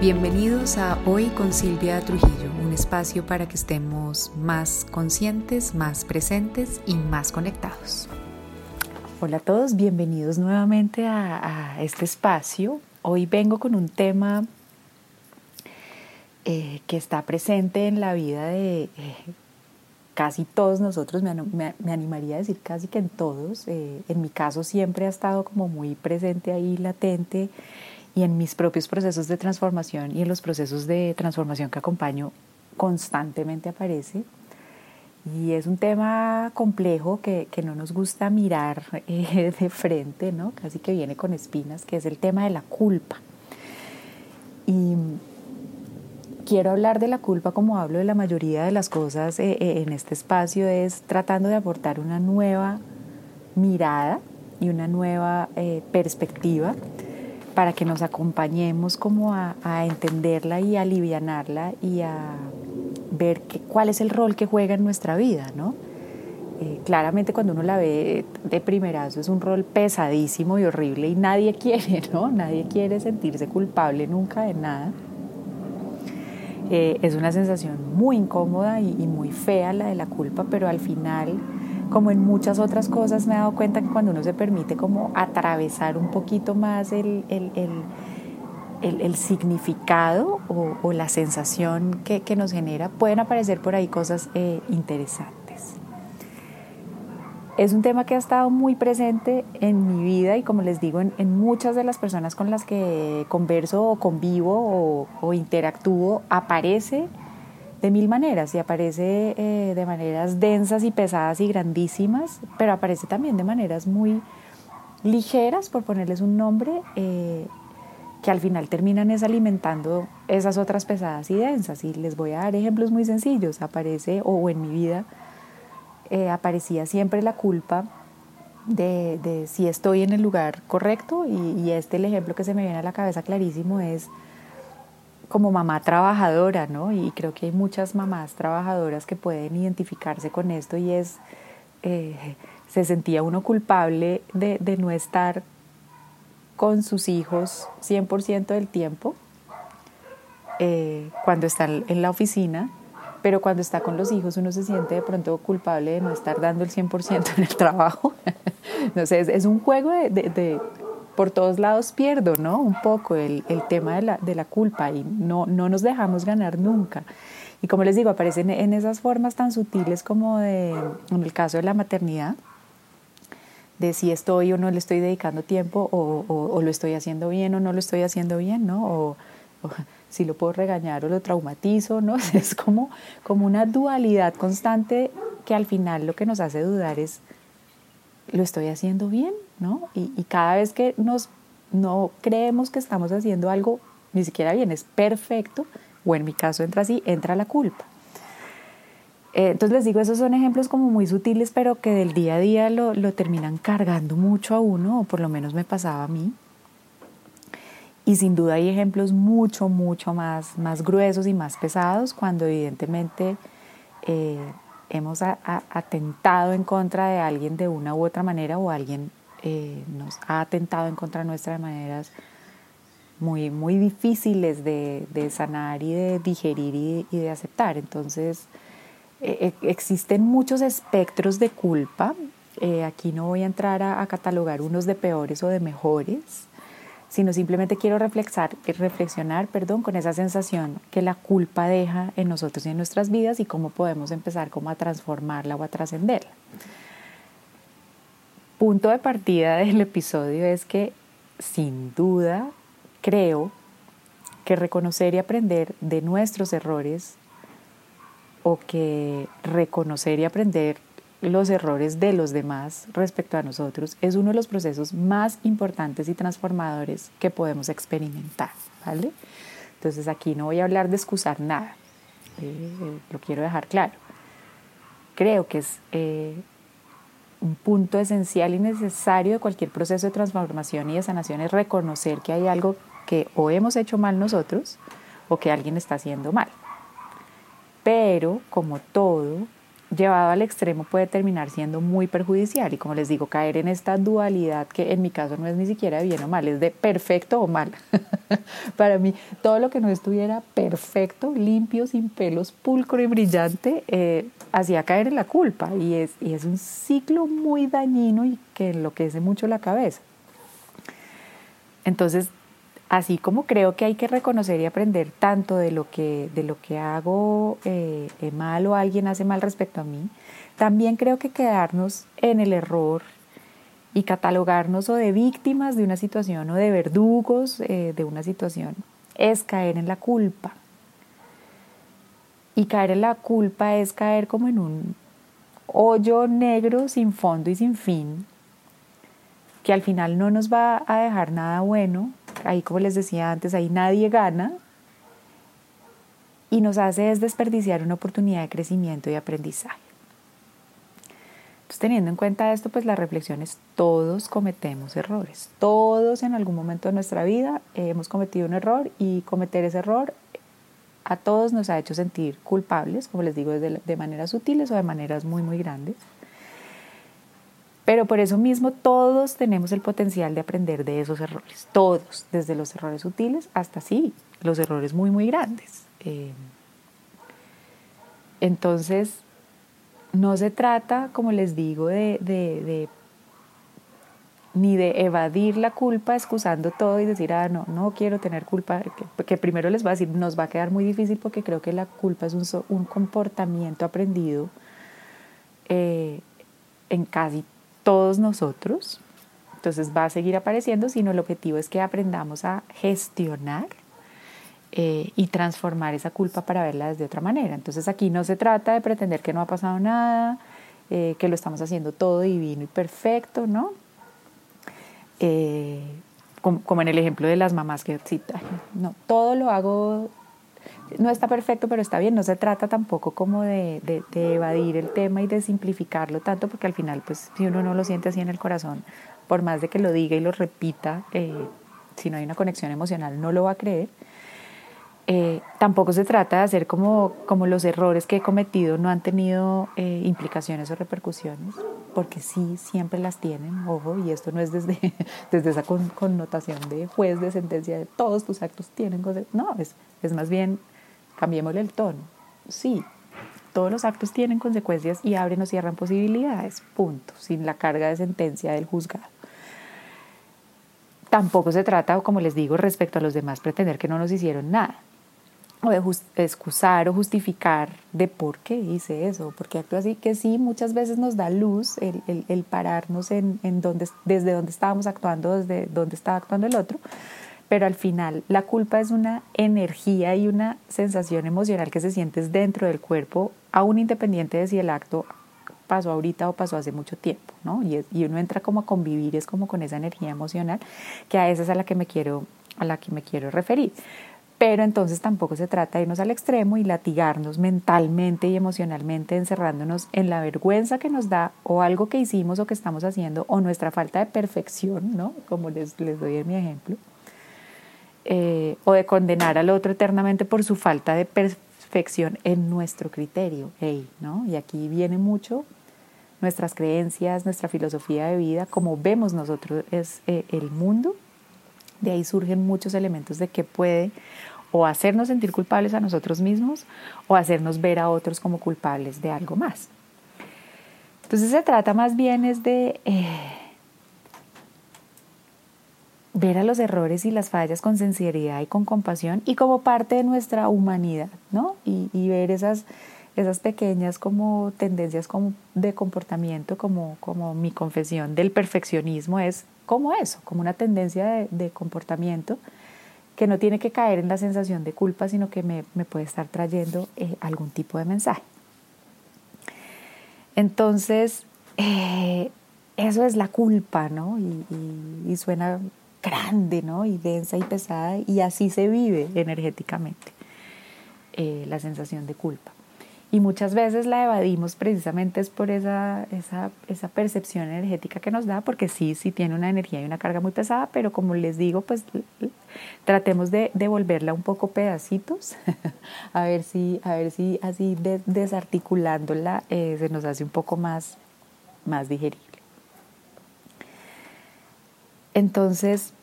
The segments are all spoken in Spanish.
Bienvenidos a Hoy con Silvia Trujillo, un espacio para que estemos más conscientes, más presentes y más conectados. Hola a todos, bienvenidos nuevamente a, este espacio. Hoy vengo con un tema eh, que está presente en la vida de eh, casi todos nosotros, me, animaría a decir casi que en todos. Eh, en mi caso siempre ha estado como muy presente ahí, latente y en mis propios procesos de transformación y en los procesos de transformación que acompaño constantemente aparece. Y es un tema complejo que, que no nos gusta mirar eh, de frente, ¿no? casi que viene con espinas, que es el tema de la culpa. Y quiero hablar de la culpa como hablo de la mayoría de las cosas eh, eh, en este espacio, es tratando de aportar una nueva mirada y una nueva perspectiva para que nos acompañemos como a, entenderla y a alivianarla y a ver cuál es el rol que juega en nuestra vida, ¿no? Eh, claramente cuando uno la ve de primerazo es un rol pesadísimo y horrible y nadie quiere, ¿no? Nadie quiere sentirse culpable nunca de nada. Eh, es una sensación muy incómoda y muy fea la de la culpa, pero al final como en muchas otras cosas me he dado cuenta que cuando uno se permite como atravesar un poquito más el, el, el, el significado o, o, la sensación que, que, nos genera, pueden aparecer por ahí cosas eh, interesantes. Es un tema que ha estado muy presente en mi vida y como les digo, en, en muchas de las personas con las que converso o convivo o, o interactúo, aparece de mil maneras y aparece eh, de maneras densas y pesadas y grandísimas, pero aparece también de maneras muy ligeras, por ponerles un nombre, eh, que al final terminan es alimentando esas otras pesadas y densas. Y les voy a dar ejemplos muy sencillos. Aparece, o en mi vida, eh, aparecía siempre la culpa de, si estoy en el lugar correcto y, y este el ejemplo que se me viene a la cabeza clarísimo es como mamá trabajadora, ¿no? Y creo que hay muchas mamás trabajadoras que pueden identificarse con esto y es, eh, se sentía uno culpable de, no estar con sus hijos 100% del tiempo eh, cuando está en la oficina, pero cuando está con los hijos uno se siente de pronto culpable de no estar dando el 100% en el trabajo. no sé, es, un juego de por todos lados pierdo, ¿no? Un poco el, el tema de la, de la, culpa y no, no nos dejamos ganar nunca. Y como les digo, aparecen en esas formas tan sutiles como de, en el caso de la maternidad, de si estoy o no le estoy dedicando tiempo o, lo estoy haciendo bien o no lo estoy haciendo bien, ¿no? O, o, si lo puedo regañar o lo traumatizo, ¿no? Es como, como una dualidad constante que al final lo que nos hace dudar es, ¿lo estoy haciendo bien? ¿no? Y, cada vez que nos, no creemos que estamos haciendo algo ni siquiera bien, es perfecto, o en mi caso entra así, entra la culpa. Eh, entonces les digo, esos son ejemplos como muy sutiles, pero que del día a día lo, lo terminan cargando mucho a uno, o por lo menos me pasaba a mí. Y sin duda hay ejemplos mucho, mucho más, más gruesos y más pesados cuando evidentemente eh, hemos atentado en contra de alguien de una u otra manera o alguien eh, nos ha atentado en contra nuestra de maneras muy, muy difíciles de, sanar y de digerir y, de aceptar. Entonces, eh, existen muchos espectros de culpa. Eh, aquí no voy a entrar a, catalogar unos de peores o de mejores, sino simplemente quiero reflexar, reflexionar perdón, con esa sensación que la culpa deja en nosotros y en nuestras vidas y cómo podemos empezar como a transformarla o a trascenderla. Punto de partida del episodio es que sin duda creo que reconocer y aprender de nuestros errores o que reconocer y aprender los errores de los demás respecto a nosotros es uno de los procesos más importantes y transformadores que podemos experimentar, ¿vale? Entonces aquí no voy a hablar de excusar nada, eh, lo quiero dejar claro. Creo que es eh, un punto esencial y necesario de cualquier proceso de transformación y de sanación es reconocer que hay algo que o hemos hecho mal nosotros o que alguien está haciendo mal. Pero, como todo, llevado al extremo puede terminar siendo muy perjudicial y como les digo, caer en esta dualidad que en mi caso no es ni siquiera bien o mal, es de perfecto o mal. Para mí, todo lo que no estuviera perfecto, limpio, sin pelos, pulcro y brillante, eh, hacía caer en la culpa. Y es, y es un ciclo muy dañino y que enloquece mucho la cabeza. Entonces, así como creo que hay que reconocer y aprender tanto de lo que, de lo que hago eh, eh, mal o alguien hace mal respecto a mí, también creo que quedarnos en el error y catalogarnos o de víctimas de una situación o de verdugos eh, de una situación es caer en la culpa. Y caer en la culpa es caer como en un hoyo negro sin fondo y sin fin, que al final no nos va a dejar nada bueno. Ahí, como les decía antes, ahí nadie gana. Y nos hace es desperdiciar una oportunidad de crecimiento y aprendizaje. Entonces, teniendo en cuenta esto, pues la reflexión es todos cometemos errores. Todos en algún momento de nuestra vida hemos cometido un error y cometer ese error a todos nos ha hecho sentir culpables, como les digo, de, de maneras sutiles o de maneras muy, muy grandes. Pero por eso mismo todos tenemos el potencial de aprender de esos errores, todos, desde los errores sutiles hasta sí, los errores muy, muy grandes. Eh, entonces, no se trata, como les digo, de, ni de evadir la culpa excusando todo y decir, ah, no, no quiero tener culpa, que, primero les voy a decir, nos va a quedar muy difícil porque creo que la culpa es un, comportamiento aprendido eh, en casi todos nosotros, entonces va a seguir apareciendo, sino el objetivo es que aprendamos a gestionar eh, y transformar esa culpa para verla desde otra manera. Entonces aquí no se trata de pretender que no ha pasado nada, eh, que lo estamos haciendo todo divino y perfecto, ¿no? Eh, como, en el ejemplo de las mamás que cita, no, todo lo hago, no está perfecto, pero está bien, no se trata tampoco como de, de, evadir el tema y de simplificarlo tanto, porque al final, pues si uno no lo siente así en el corazón, por más de que lo diga y lo repita, si no hay una conexión emocional, no lo va a creer. Eh, tampoco se trata de hacer como, como los errores que he cometido no han tenido eh, implicaciones o repercusiones, porque sí, siempre las tienen, ojo, y esto no es desde, desde esa connotación de juez de sentencia de todos tus actos tienen consecuencias, no, es, es más bien, cambiémosle el tono, sí, todos los actos tienen consecuencias y abren o cierran posibilidades, punto, sin la carga de sentencia del juzgado. Tampoco se trata, como les digo, respecto a los demás, pretender que no nos hicieron nada o de excusar o justificar de por qué hice eso, porque acto así, que sí, muchas veces nos da luz el, pararnos en, en donde, desde donde estábamos actuando, desde donde estaba actuando el otro, pero al final la culpa es una energía y una sensación emocional que se sientes dentro del cuerpo, aún independiente de si el acto pasó ahorita o pasó hace mucho tiempo, ¿no? Y, y uno entra como a convivir, es como con esa energía emocional, que a esa es a la que me quiero, a la que me quiero referir pero entonces tampoco se trata de irnos al extremo y latigarnos mentalmente y emocionalmente, encerrándonos en la vergüenza que nos da o algo que hicimos o que estamos haciendo o nuestra falta de perfección, ¿no? Como les, les doy en mi ejemplo, eh, o de condenar al otro eternamente por su falta de perfección en nuestro criterio, ¿no? Y aquí viene mucho nuestras creencias, nuestra filosofía de vida, como vemos nosotros es eh, el mundo de ahí surgen muchos elementos de que puede o hacernos sentir culpables a nosotros mismos o hacernos ver a otros como culpables de algo más. Entonces se trata más bien es de eh, ver a los errores y las fallas con sinceridad y con compasión y como parte de nuestra humanidad, ¿no? Y, ver esas, esas pequeñas como tendencias como de comportamiento, como, como mi confesión del perfeccionismo es como eso, como una tendencia de, comportamiento que no tiene que caer en la sensación de culpa, sino que me, puede estar trayendo eh, algún tipo de mensaje. Entonces, eh, eso es la culpa, ¿no? Y, suena grande, ¿no? Y densa y pesada, y así se vive energéticamente eh, la sensación de culpa. Y muchas veces la evadimos precisamente es por esa, esa, esa, percepción energética que nos da, porque sí, sí tiene una energía y una carga muy pesada, pero como les digo, pues tratemos de devolverla un poco pedacitos, a ver si, a ver si así desarticulándola eh, se nos hace un poco más, más digerible. Entonces,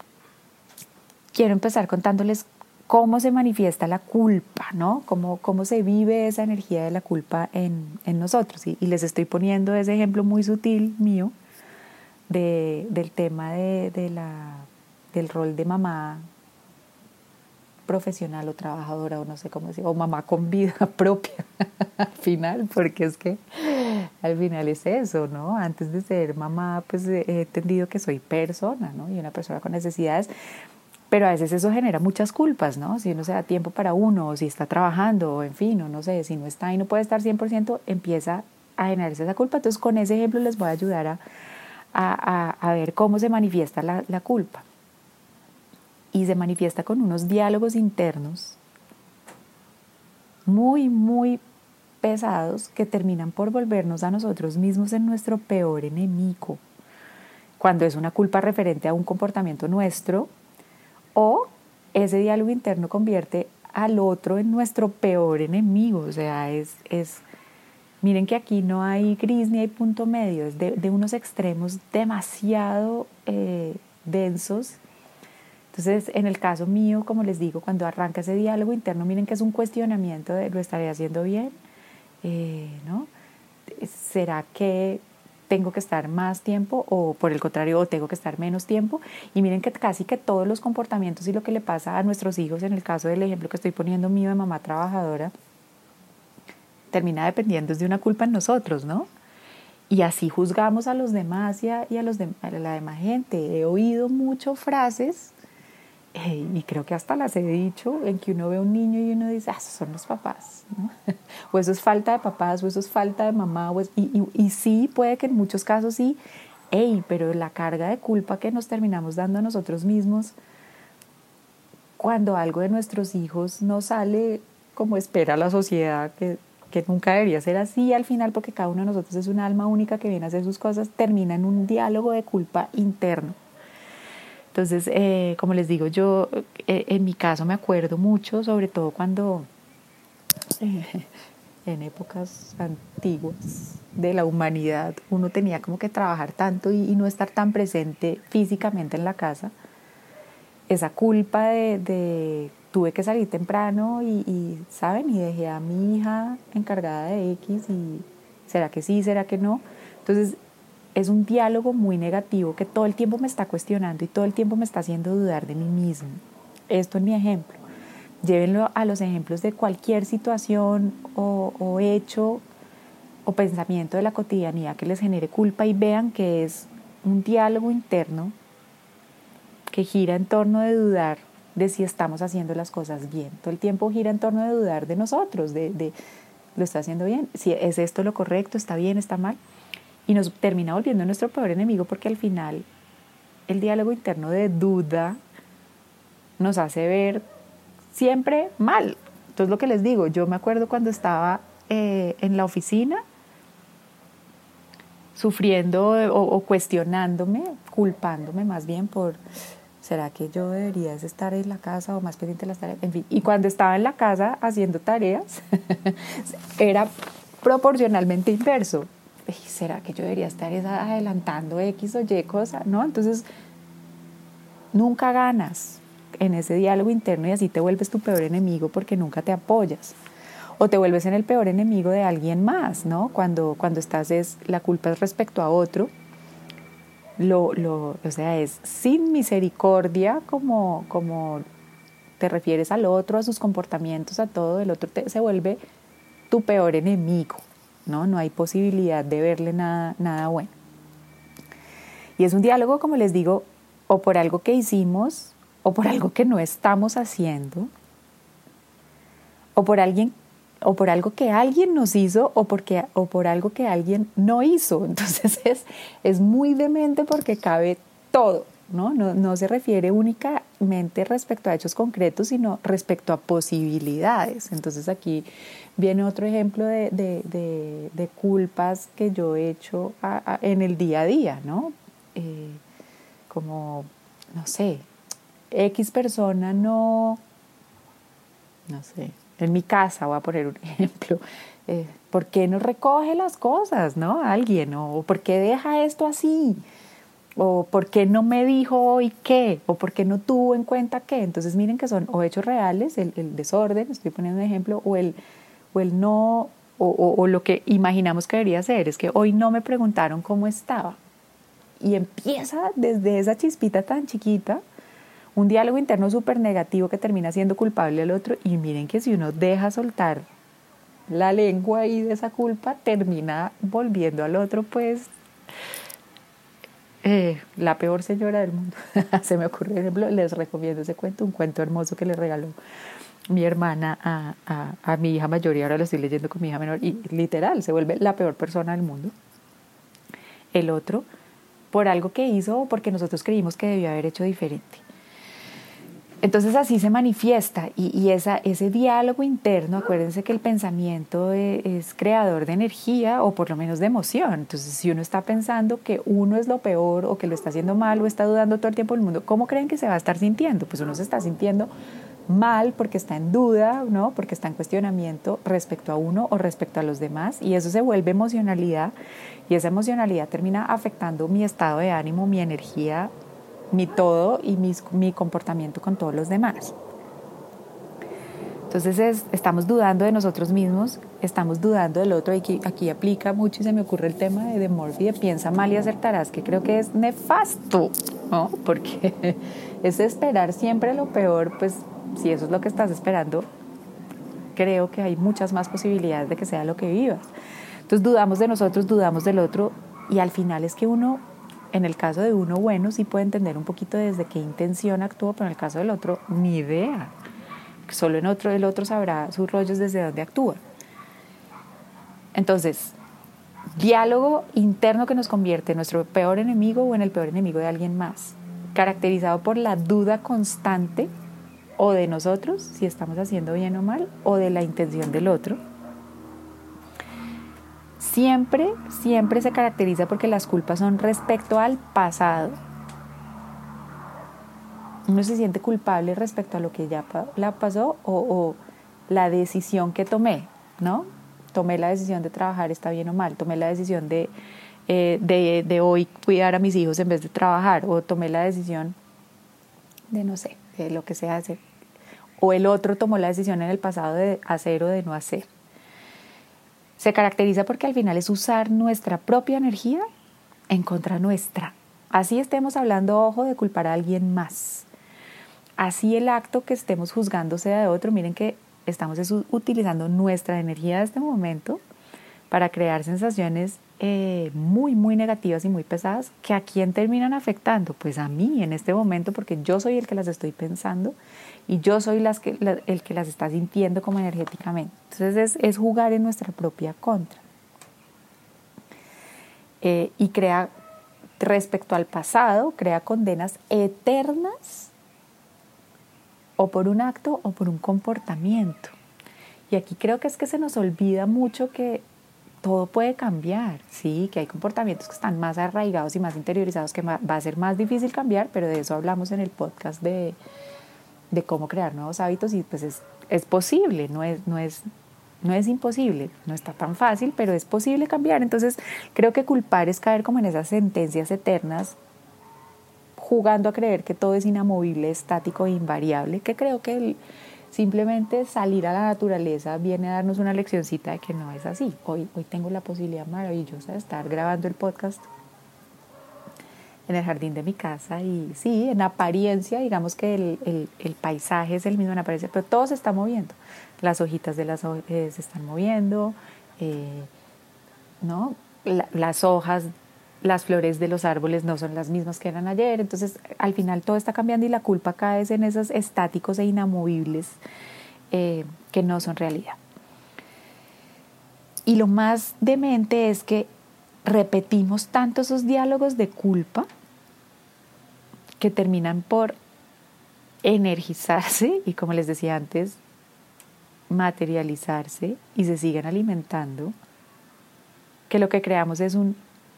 quiero empezar contándoles cómo se manifiesta la culpa, ¿no? Cómo, cómo se vive esa energía de la culpa en, nosotros. Y, les estoy poniendo ese ejemplo muy sutil mío del tema de, la, del rol de mamá profesional o trabajadora o no sé cómo decir, o mamá con vida propia al final, porque es que al final es eso, ¿no? Antes de ser mamá, pues he entendido que soy persona, ¿no? Y una persona con necesidades, pero a veces eso genera muchas culpas, ¿no? Si uno se da tiempo para uno, o si está trabajando, o en fin, o no sé, si no está y no puede estar 100%, empieza a generarse esa culpa. Entonces, con ese ejemplo les voy a ayudar a, a, a ver cómo se manifiesta la, la culpa y se manifiesta con unos diálogos internos muy, muy pesados que terminan por volvernos a nosotros mismos en nuestro peor enemigo, cuando es una culpa referente a un comportamiento nuestro o ese diálogo interno convierte al otro en nuestro peor enemigo, o sea, es, es miren que aquí no hay gris ni hay punto medio, es de, unos extremos demasiado eh, densos. Entonces, en el caso mío, como les digo, cuando arranca ese diálogo interno, miren que es un cuestionamiento de lo estaré haciendo bien, eh, ¿no? ¿Será que tengo que estar más tiempo o por el contrario, tengo que estar menos tiempo? Y miren que casi que todos los comportamientos y lo que le pasa a nuestros hijos, en el caso del ejemplo que estoy poniendo mío de mamá trabajadora, termina dependiendo de una culpa en nosotros, ¿no? Y así juzgamos a los demás y a, a los a la demás gente. He oído muchas frases y creo que hasta las he dicho, en que uno ve a un niño y uno dice, ah, esos son los papás, o eso es falta de papás, o eso es falta de mamá, y, y, sí, puede que en muchos casos sí, hey, pero la carga de culpa que nos terminamos dando a nosotros mismos cuando algo de nuestros hijos no sale como espera la sociedad, que, que nunca debería ser así al final, porque cada uno de nosotros es un alma única que viene a hacer sus cosas, termina en un diálogo de culpa interno entonces, eh, como les digo, yo eh, en mi caso me acuerdo mucho, sobre todo cuando eh, en épocas antiguas de la humanidad uno tenía como que trabajar tanto y, no estar tan presente físicamente en la casa. Esa culpa de, tuve que salir temprano y, y, ¿saben? Y dejé a mi hija encargada de X y será que sí, será que no. Entonces es un diálogo muy negativo que todo el tiempo me está cuestionando y todo el tiempo me está haciendo dudar de mí mismo. Esto es mi ejemplo. Llévenlo a los ejemplos de cualquier situación o, hecho o pensamiento de la cotidianidad que les genere culpa y vean que es un diálogo interno que gira en torno de dudar de si estamos haciendo las cosas bien. Todo el tiempo gira en torno de dudar de nosotros, de, de lo está haciendo bien, si es esto lo correcto, está bien, está mal y nos termina volviendo nuestro peor enemigo porque al final el diálogo interno de duda nos hace ver siempre mal. Entonces lo que les digo, yo me acuerdo cuando estaba eh, en la oficina sufriendo o, cuestionándome, culpándome más bien por, ¿será que yo debería estar en la casa o más pendiente de las tareas? En fin, y cuando estaba en la casa haciendo tareas, era proporcionalmente inverso. ¿Será que yo debería estar adelantando X o Y cosa? ¿No? Entonces, nunca ganas en ese diálogo interno y así te vuelves tu peor enemigo porque nunca te apoyas. O te vuelves en el peor enemigo de alguien más, ¿no? Cuando, cuando estás, es, la culpa es respecto a otro. Lo, lo, o sea, es sin misericordia como, como te refieres al otro, a sus comportamientos, a todo, el otro se vuelve tu peor enemigo. ¿No? No hay posibilidad de verle nada, nada bueno. Y es un diálogo, como les digo, o por algo que hicimos, o por algo que no estamos haciendo, o por alguien o por algo que alguien nos hizo o, porque, o por algo que alguien no hizo. Entonces es, es muy demente porque cabe todo, ¿no? ¿no? Se refiere únicamente respecto a hechos concretos, sino respecto a posibilidades. Entonces aquí viene otro ejemplo de, de, de, culpas que yo he hecho en el día a día, ¿no? Eh, como, no sé, X persona no, no sé, en mi casa voy a poner un ejemplo, eh, ¿por qué no recoge las cosas, no? Alguien, o ¿por qué deja esto así? O por qué no me dijo hoy qué, o por qué no tuvo en cuenta qué. Entonces miren que son o hechos reales, el, desorden, estoy poniendo un ejemplo, o el, o el no, o, o, lo que imaginamos que debería ser, es que hoy no me preguntaron cómo estaba. Y empieza desde esa chispita tan chiquita, un diálogo interno súper negativo que termina siendo culpable al otro. Y miren que si uno deja soltar la lengua ahí de esa culpa, termina volviendo al otro, pues eh, la peor señora del mundo. Se me ocurre, ejemplo, les recomiendo ese cuento, un cuento hermoso que le regaló mi hermana a, a, a, mi hija mayor y ahora lo estoy leyendo con mi hija menor y literal, se vuelve la peor persona del mundo. El otro, por algo que hizo o porque nosotros creímos que debió haber hecho diferente. Entonces así se manifiesta y, ese diálogo interno, acuérdense que el pensamiento e, es, creador de energía o por lo menos de emoción. Entonces si uno está pensando que uno es lo peor o que lo está haciendo mal o está dudando todo el tiempo del mundo, ¿cómo creen que se va a estar sintiendo? Pues uno se está sintiendo mal porque está en duda, ¿no? porque está en cuestionamiento respecto a uno o respecto a los demás y eso se vuelve emocionalidad y esa emocionalidad termina afectando mi estado de ánimo, mi energía, mi todo y mi comportamiento con todos los demás. Entonces estamos dudando de nosotros mismos, estamos dudando del otro. Aquí, aquí aplica mucho y se me ocurre el tema de, de Morphy de piensa mal y acertarás, que creo que es nefasto, ¿no? Porque es esperar siempre lo peor, pues si eso es lo que estás esperando, creo que hay muchas más posibilidades de que sea lo que vivas. Entonces dudamos de nosotros, dudamos del otro y al final es que uno en el caso de uno bueno sí puede entender un poquito desde qué intención actuó, pero en el caso del otro ni idea. Solo en otro el otro sabrá sus rollos desde dónde actúa. Entonces, diálogo interno que nos convierte en nuestro peor enemigo o en el peor enemigo de alguien más, caracterizado por la duda constante o de nosotros, si estamos haciendo bien o mal, o de la intención del otro siempre, siempre se caracteriza porque las culpas son respecto al pasado. Uno se siente culpable respecto a lo que ya la pasó o, la decisión que tomé, ¿no? Tomé la decisión de trabajar, está bien o mal. Tomé la decisión de, eh, de, de hoy cuidar a mis hijos en vez de trabajar. O tomé la decisión de, no sé, de lo que sea hacer. O el otro tomó la decisión en el pasado de hacer o de no hacer. Se caracteriza porque al final es usar nuestra propia energía en contra nuestra. Así estemos hablando, ojo, de culpar a alguien más. Así el acto que estemos juzgando sea de otro, miren que estamos utilizando nuestra energía de este momento para crear sensaciones eh, muy, muy negativas y muy pesadas que a quién terminan afectando. Pues a mí en este momento, porque yo soy el que las estoy pensando y yo soy las que, el que las está sintiendo como energéticamente. Entonces es, jugar en nuestra propia contra. Eh, y crea, respecto al pasado, crea condenas eternas o por un acto o por un comportamiento. Y aquí creo que es que se nos olvida mucho que todo puede cambiar, sí, que hay comportamientos que están más arraigados y más interiorizados que va a ser más difícil cambiar, pero de eso hablamos en el podcast de, de cómo crear nuevos hábitos y pues es, es posible, no es, no, es, no es imposible, no está tan fácil, pero es posible cambiar. Entonces creo que culpar es caer como en esas sentencias eternas, jugando a creer que todo es inamovible, estático e invariable, que creo que simplemente salir a la naturaleza viene a darnos una leccioncita de que no es así. Hoy, hoy tengo la posibilidad maravillosa de estar grabando el podcast en el jardín de mi casa y sí, en apariencia, digamos que el, el, paisaje es el mismo en apariencia, pero todo se está moviendo. Las hojitas de las eh, se están moviendo, eh, ¿no? las hojas, las flores de los árboles no son las mismas que eran ayer, entonces al final todo está cambiando y la culpa cae en esos estáticos e inamovibles eh, que no son realidad. Y lo más demente es que repetimos tanto esos diálogos de culpa que terminan por energizarse y como les decía antes, materializarse y se siguen alimentando, que lo que creamos es un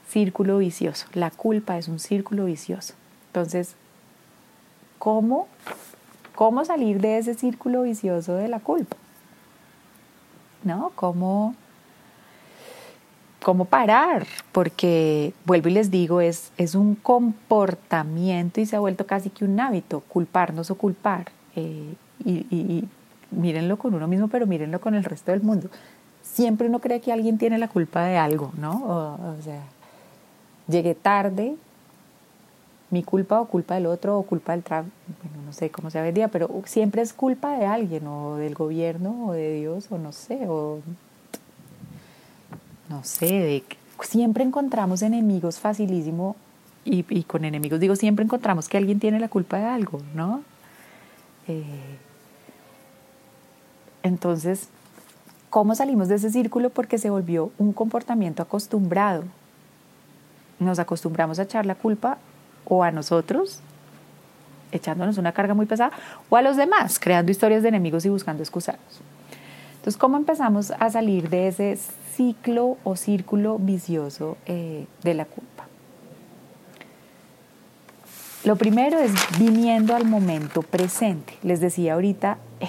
círculo vicioso. La culpa es un círculo vicioso. Entonces, ¿cómo, cómo salir de ese círculo vicioso de la culpa? ¿No? ¿Cómo cómo parar, porque vuelvo y les digo, es, es un comportamiento y se ha vuelto casi que un hábito, culparnos o culpar. Eh, y, mírenlo con uno mismo, pero mírenlo con el resto del mundo. Siempre uno cree que alguien tiene la culpa de algo, ¿no? O, sea, llegué tarde, mi culpa o culpa del otro o culpa del tráfico, bueno, no sé cómo se vendía, pero siempre es culpa de alguien o del gobierno o de Dios o no sé, o no sé, de, siempre encontramos enemigos facilísimo y, con enemigos digo, siempre encontramos que alguien tiene la culpa de algo, ¿no? Eh, entonces, ¿cómo salimos de ese círculo? Porque se volvió un comportamiento acostumbrado. Nos acostumbramos a echar la culpa o a nosotros, echándonos una carga muy pesada, o a los demás, creando historias de enemigos y buscando excusarnos. Entonces, ¿cómo empezamos a salir de ese ciclo o círculo vicioso eh, de la culpa. Lo primero es viniendo al momento presente. Les decía ahorita, eh,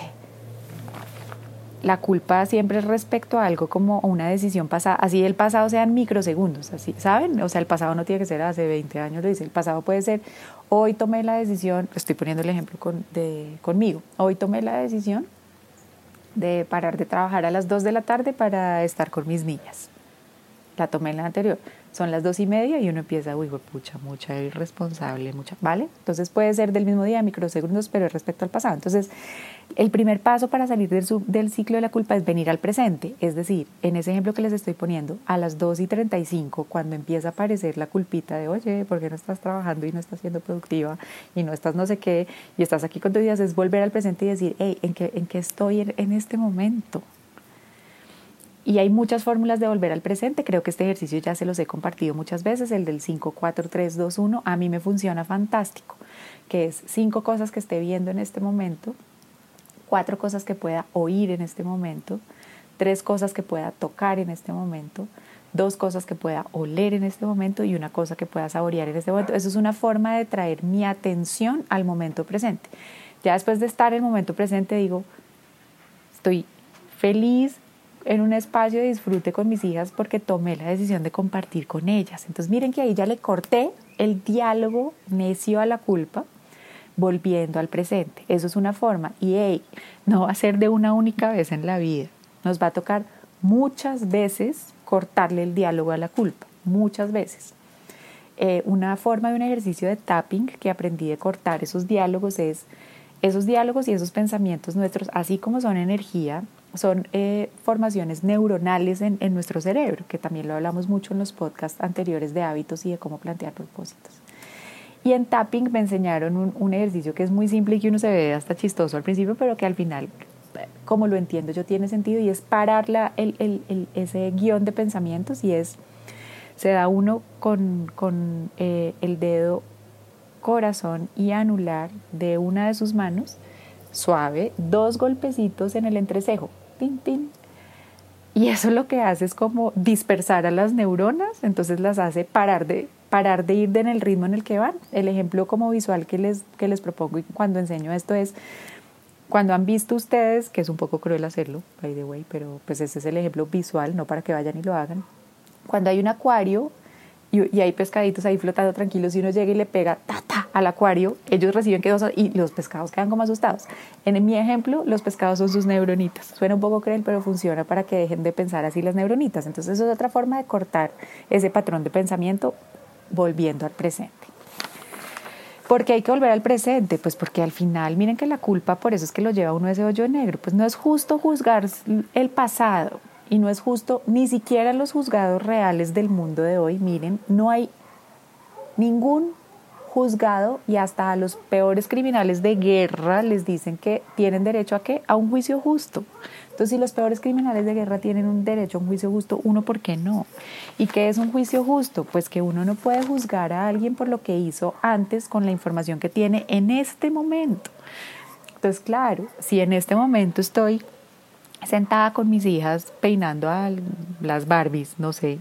la culpa siempre es respecto a algo como una decisión pasada, así el pasado sean microsegundos, así, ¿saben? O sea, el pasado no tiene que ser hace 20 años, lo dice, el pasado puede ser, hoy tomé la decisión, estoy poniendo el ejemplo con, de, conmigo, hoy tomé la decisión de parar de trabajar a las 2 de la tarde para estar con mis niñas. La tomé en la anterior. Son las dos y media y uno empieza, uy, pucha, mucha irresponsable, mucha, ¿vale? Entonces puede ser del mismo día, microsegundos, pero respecto al pasado. Entonces, el primer paso para salir del, del, ciclo de la culpa es venir al presente. Es decir, en ese ejemplo que les estoy poniendo, a las 2 y 35, cuando empieza a aparecer la culpita de, oye, ¿por qué no estás trabajando y no estás siendo productiva y no estás no sé qué y estás aquí con tus días? Es volver al presente y decir, hey, ¿en qué, en qué estoy en este momento? Y hay muchas fórmulas de volver al presente. Creo que este ejercicio ya se los he compartido muchas veces, el del 5, 4, 3, 2, 1. A mí me funciona fantástico, que es cinco cosas que esté viendo en este momento, cuatro cosas que pueda oír en este momento, tres cosas que pueda tocar en este momento, dos cosas que pueda oler en este momento y una cosa que pueda saborear en este momento. Eso es una forma de traer mi atención al momento presente. Ya después de estar en el momento presente digo, estoy feliz en un espacio de disfrute con mis hijas porque tomé la decisión de compartir con ellas. Entonces miren que ahí ya le corté el diálogo necio a la culpa volviendo al presente. Eso es una forma. Y hey, no va a ser de una única vez en la vida. Nos va a tocar muchas veces cortarle el diálogo a la culpa. Muchas veces. Eh, una forma de un ejercicio de tapping que aprendí de cortar esos diálogos es esos diálogos y esos pensamientos nuestros, así como son energía, son eh, formaciones neuronales en, en, nuestro cerebro, que también lo hablamos mucho en los podcasts anteriores de hábitos y de cómo plantear propósitos. Y en tapping me enseñaron un, ejercicio que es muy simple y que uno se ve hasta chistoso al principio, pero que al final, como lo entiendo yo, tiene sentido y es parar la, el, el, ese guion de pensamientos y es, se da uno con, con eh, el dedo corazón y anular de una de sus manos, suave, dos golpecitos en el entrecejo, tin, tin. Y eso lo que hace es como dispersar a las neuronas, entonces las hace parar de, parar de ir en el ritmo en el que van. El ejemplo como visual que les, que les propongo cuando enseño esto es, cuando han visto ustedes, que es un poco cruel hacerlo, by the way, pero pues ese es el ejemplo visual, no para que vayan y lo hagan. Cuando hay un acuario y, hay pescaditos ahí flotando tranquilos y uno llega y le pega ta, ta, al acuario, ellos reciben que dos y los pescados quedan como asustados. En mi ejemplo, los pescados son sus neuronitas. Suena un poco cruel, pero funciona para que dejen de pensar así las neuronitas. Entonces, eso es otra forma de cortar ese patrón de pensamiento volviendo al presente. ¿Por qué hay que volver al presente? Pues porque al final, miren que la culpa, por eso es que lo lleva uno a ese hoyo negro. Pues no es justo juzgar el pasado y no es justo ni siquiera los juzgados reales del mundo de hoy. Miren, no hay ningún juzgado y hasta a los peores criminales de guerra les dicen que tienen derecho a qué? A un juicio justo. Entonces, si los peores criminales de guerra tienen un derecho a un juicio justo, uno, ¿por qué no? ¿Y qué es un juicio justo? Pues que uno no puede juzgar a alguien por lo que hizo antes con la información que tiene en este momento. Entonces, claro, si en este momento estoy sentada con mis hijas peinando a las Barbies, no sé,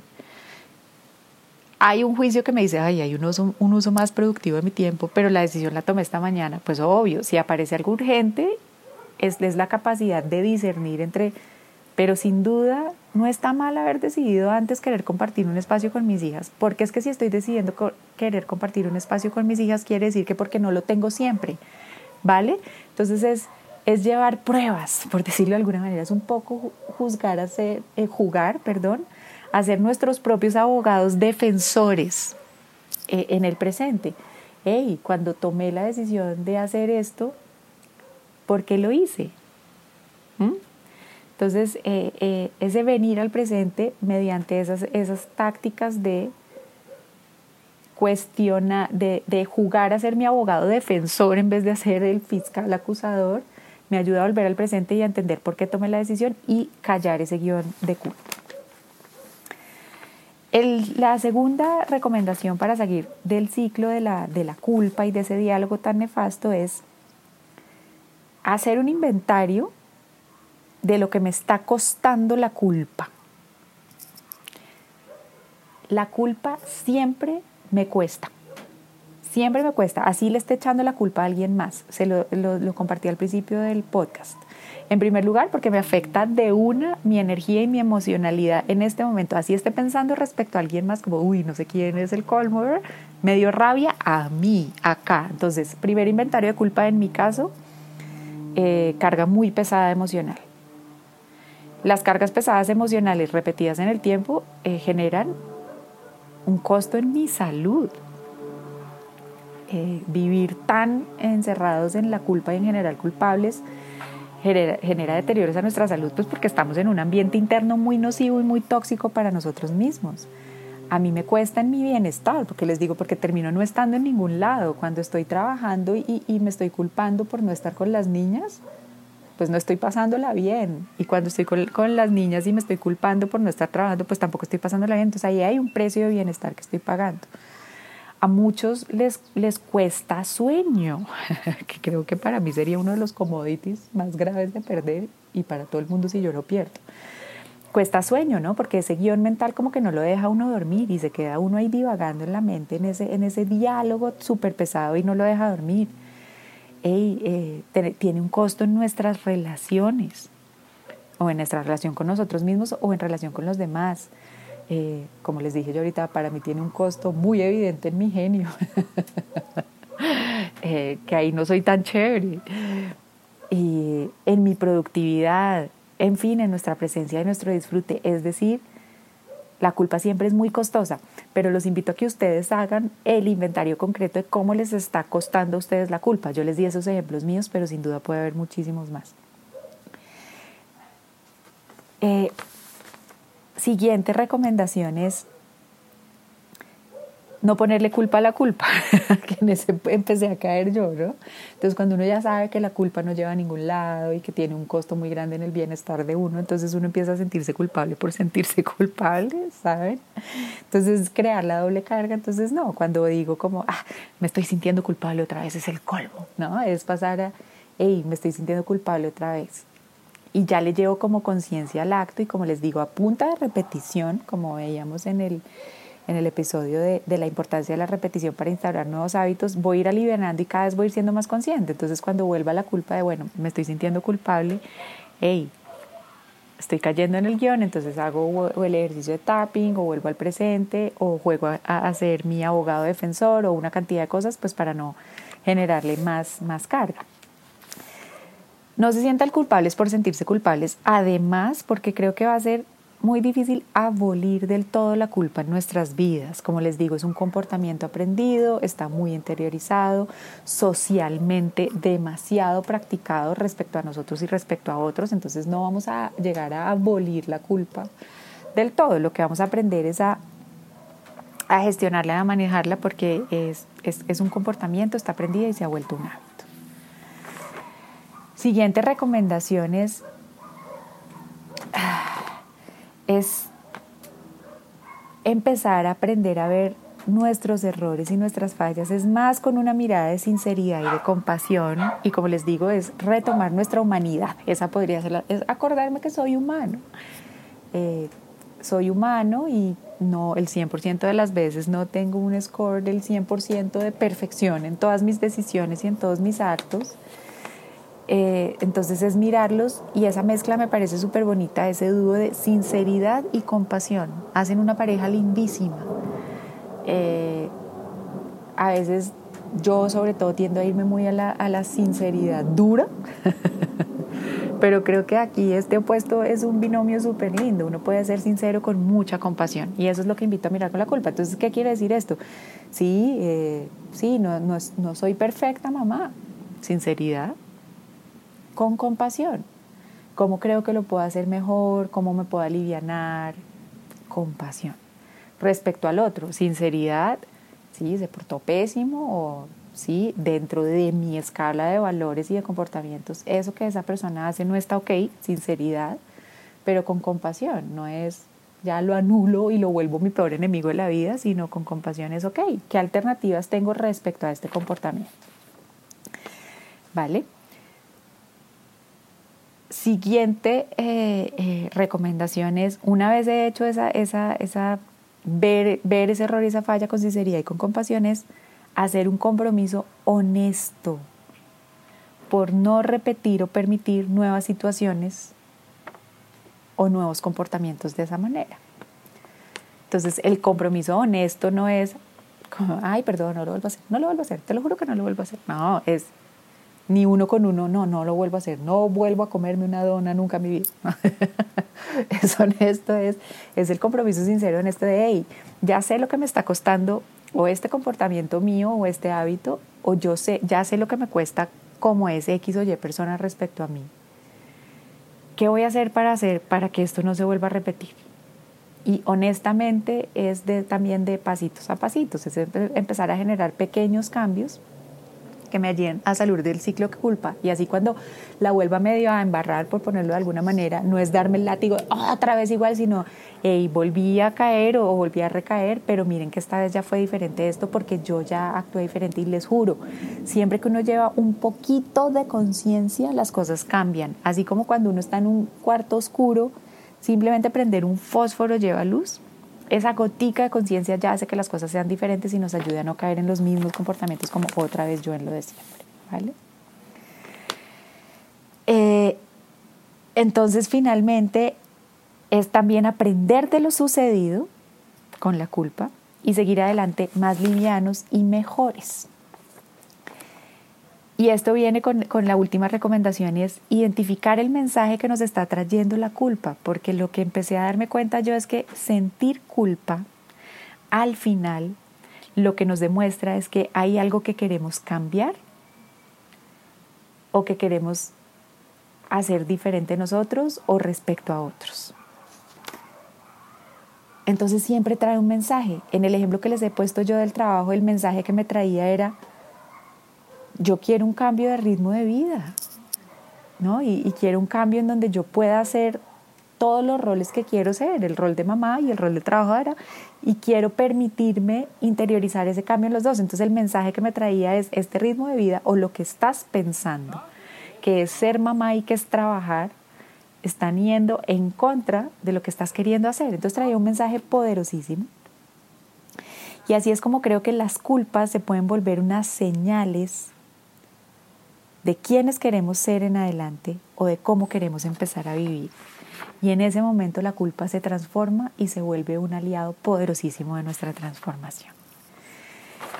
hay un juicio que me dice, ay, hay un uso, un uso más productivo de mi tiempo, pero la decisión la tomé esta mañana. Pues obvio, si aparece algo urgente, es, es la capacidad de discernir entre, pero sin duda no está mal haber decidido antes querer compartir un espacio con mis hijas, porque es que si estoy decidiendo querer compartir un espacio con mis hijas, quiere decir que porque no lo tengo siempre, ¿vale? Entonces es, es llevar pruebas, por decirlo de alguna manera, es un poco juzgar, hacer, eh, jugar, perdón, hacer nuestros propios abogados defensores eh, en el presente. Hey, cuando tomé la decisión de hacer esto, ¿por qué lo hice? ¿Mm? Entonces, eh, eh, ese venir al presente mediante esas, esas tácticas de cuestiona, de, de, jugar a ser mi abogado defensor en vez de ser el fiscal acusador, me ayuda a volver al presente y a entender por qué tomé la decisión y callar ese guion de culpa. la segunda recomendación para seguir del ciclo de la, de la culpa y de ese diálogo tan nefasto es hacer un inventario de lo que me está costando la culpa. La culpa siempre me cuesta. Siempre me cuesta. Así le esté echando la culpa a alguien más. Se lo, lo, compartí al principio del podcast. En primer lugar, porque me afecta de una mi energía y mi emocionalidad en este momento. Así esté pensando respecto a alguien más, como, uy, no sé quién es el colmo, me dio rabia a mí, acá. Entonces, primer inventario de culpa en mi caso, eh, carga muy pesada emocional. Las cargas pesadas emocionales repetidas en el tiempo eh, generan un costo en mi salud. Eh, vivir tan encerrados en la culpa y en general culpables genera, genera, deterioros a nuestra salud, pues porque estamos en un ambiente interno muy nocivo y muy tóxico para nosotros mismos. A mí me cuesta en mi bienestar, porque les digo, porque termino no estando en ningún lado. Cuando estoy trabajando y, y me estoy culpando por no estar con las niñas, pues no estoy pasándola bien. Y cuando estoy con, las niñas y me estoy culpando por no estar trabajando, pues tampoco estoy pasándola bien. Entonces ahí hay un precio de bienestar que estoy pagando. A muchos les, les cuesta sueño, que creo que para mí sería uno de los commodities más graves de perder y para todo el mundo si yo lo pierdo. Cuesta sueño, ¿no? Porque ese guion mental como que no lo deja uno dormir y se queda uno ahí divagando en la mente, en ese, en ese diálogo súper pesado y no lo deja dormir. Eh, tiene un costo en nuestras relaciones, o en nuestra relación con nosotros mismos o en relación con los demás. Eh, como les dije yo ahorita, para mí tiene un costo muy evidente en mi genio, eh, que ahí no soy tan chévere, y en mi productividad, en fin, en nuestra presencia y nuestro disfrute, es decir, la culpa siempre es muy costosa, pero los invito a que ustedes hagan el inventario concreto de cómo les está costando a ustedes la culpa. Yo les di esos ejemplos míos, pero sin duda puede haber muchísimos más. Eh, siguiente recomendación es no ponerle culpa a la culpa, que en ese empecé a caer yo, ¿no? Entonces cuando uno ya sabe que la culpa no lleva a ningún lado y que tiene un costo muy grande en el bienestar de uno, entonces uno empieza a sentirse culpable por sentirse culpable, ¿saben? Entonces crear la doble carga, entonces no, cuando digo como, ah, me estoy sintiendo culpable otra vez, es el colmo, ¿no? Es pasar a, hey, me estoy sintiendo culpable otra vez. Y ya le llevo como conciencia al acto y como les digo, a punta de repetición, como veíamos en el en el episodio de, de, la importancia de la repetición para instaurar nuevos hábitos, voy a ir aliviando y cada vez voy a ir siendo más consciente. Entonces cuando vuelva la culpa de, bueno, me estoy sintiendo culpable, hey, estoy cayendo en el guion, entonces hago el ejercicio de tapping o vuelvo al presente o juego a, a ser mi abogado defensor o una cantidad de cosas, pues para no generarle más, más carga. No se sientan culpables por sentirse culpables, además porque creo que va a ser muy difícil abolir del todo la culpa en nuestras vidas. Como les digo, es un comportamiento aprendido, está muy interiorizado, socialmente demasiado practicado respecto a nosotros y respecto a otros, entonces no vamos a llegar a abolir la culpa del todo. Lo que vamos a aprender es a, gestionarla, a manejarla, porque es, es, es un comportamiento, está aprendida y se ha vuelto un hábito. Siguiente recomendación es es empezar a aprender a ver nuestros errores y nuestras fallas. Es más con una mirada de sinceridad y de compasión y como les digo es retomar nuestra humanidad. Esa podría ser la, es acordarme que soy humano. Eh, soy humano y no el 100% de las veces no tengo un score del 100% de perfección en todas mis decisiones y en todos mis actos Eh, entonces es mirarlos y esa mezcla me parece súper bonita, ese dúo de sinceridad y compasión. Hacen una pareja lindísima. Eh, a veces yo sobre todo tiendo a irme muy a la, sinceridad dura, pero creo que aquí este opuesto es un binomio súper lindo. Uno puede ser sincero con mucha compasión y eso es lo que invito a mirar con la culpa. Entonces, ¿qué quiere decir esto? Sí, eh, sí, no, no soy perfecta mamá. Sinceridad, con compasión. ¿Cómo creo que lo puedo hacer mejor? ¿Cómo me puedo aliviar? Compasión. Respecto al otro, sinceridad, sí, se portó pésimo o sí, dentro de mi escala de valores y de comportamientos, eso que esa persona hace no está ok, sinceridad, pero con compasión, no es ya lo anulo y lo vuelvo mi peor enemigo de la vida, sino con compasión es ok. ¿Qué alternativas tengo respecto a este comportamiento? ¿Vale? Siguiente eh, eh, recomendación es, una vez he hecho esa, esa, esa ver, ver ese error y esa falla con sinceridad y con compasión, es hacer un compromiso honesto por no repetir o permitir nuevas situaciones o nuevos comportamientos de esa manera. Entonces, el compromiso honesto no es, ay, perdón, no lo vuelvo a hacer, no lo vuelvo a hacer, te lo juro que no lo vuelvo a hacer. No, es ni uno con uno, no, no lo vuelvo a hacer, no vuelvo a comerme una dona nunca en mi vida. es honesto, es, es el compromiso sincero en este de, hey, ya sé lo que me está costando o este comportamiento mío o este hábito, o yo sé, ya sé lo que me cuesta como es X o Y persona respecto a mí. ¿Qué voy a hacer para hacer para que esto no se vuelva a repetir? Y honestamente es de, también de pasitos a pasitos, es empezar a generar pequeños cambios que me ayuden a salir del ciclo que culpa. Y así cuando la vuelva medio a embarrar, por ponerlo de alguna manera, no es darme el látigo otra vez igual, sino hey, volví a caer o, volví a recaer, pero miren que esta vez ya fue diferente esto porque yo ya actué diferente y les juro, siempre que uno lleva un poquito de conciencia, las cosas cambian. Así como cuando uno está en un cuarto oscuro, simplemente prender un fósforo lleva luz esa gotica de conciencia ya hace que las cosas sean diferentes y nos ayude a no caer en los mismos comportamientos como otra vez yo en lo de siempre. ¿vale? Eh, entonces, finalmente, es también aprender de lo sucedido con la culpa y seguir adelante más livianos y mejores. Y esto viene con, la última recomendación y es identificar el mensaje que nos está trayendo la culpa, porque lo que empecé a darme cuenta yo es que sentir culpa al final lo que nos demuestra es que hay algo que queremos cambiar o que queremos hacer diferente nosotros o respecto a otros. Entonces siempre trae un mensaje. En el ejemplo que les he puesto yo del trabajo, el mensaje que me traía era, yo quiero un cambio de ritmo de vida, ¿no? Y, quiero un cambio en donde yo pueda hacer todos los roles que quiero ser, el rol de mamá y el rol de trabajadora, y quiero permitirme interiorizar ese cambio en los dos. Entonces el mensaje que me traía es este ritmo de vida o lo que estás pensando, que es ser mamá y que es trabajar, están yendo en contra de lo que estás queriendo hacer. Entonces traía un mensaje poderosísimo. Y así es como creo que las culpas se pueden volver unas señales de quiénes queremos ser en adelante o de cómo queremos empezar a vivir. Y en ese momento la culpa se transforma y se vuelve un aliado poderosísimo de nuestra transformación.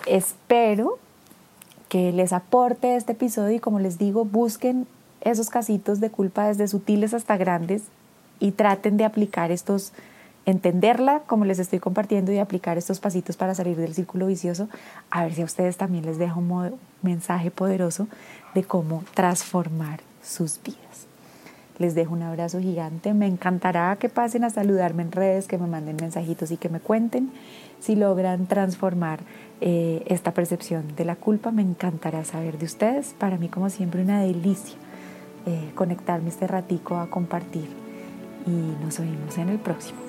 Espero que les aporte este episodio y como les digo, busquen esos casitos de culpa desde sutiles hasta grandes y traten de aplicar estos entenderla como les estoy compartiendo y aplicar estos pasitos para salir del círculo vicioso, a ver si a ustedes también les dejo un mensaje poderoso de cómo transformar sus vidas. Les dejo un abrazo gigante. Me encantará que pasen a saludarme en redes, que me manden mensajitos y que me cuenten si logran transformar eh, esta percepción de la culpa. Me encantará saber de ustedes. Para mí, como siempre, una delicia eh, conectarme este ratico a compartir. Y nos oímos en el próximo.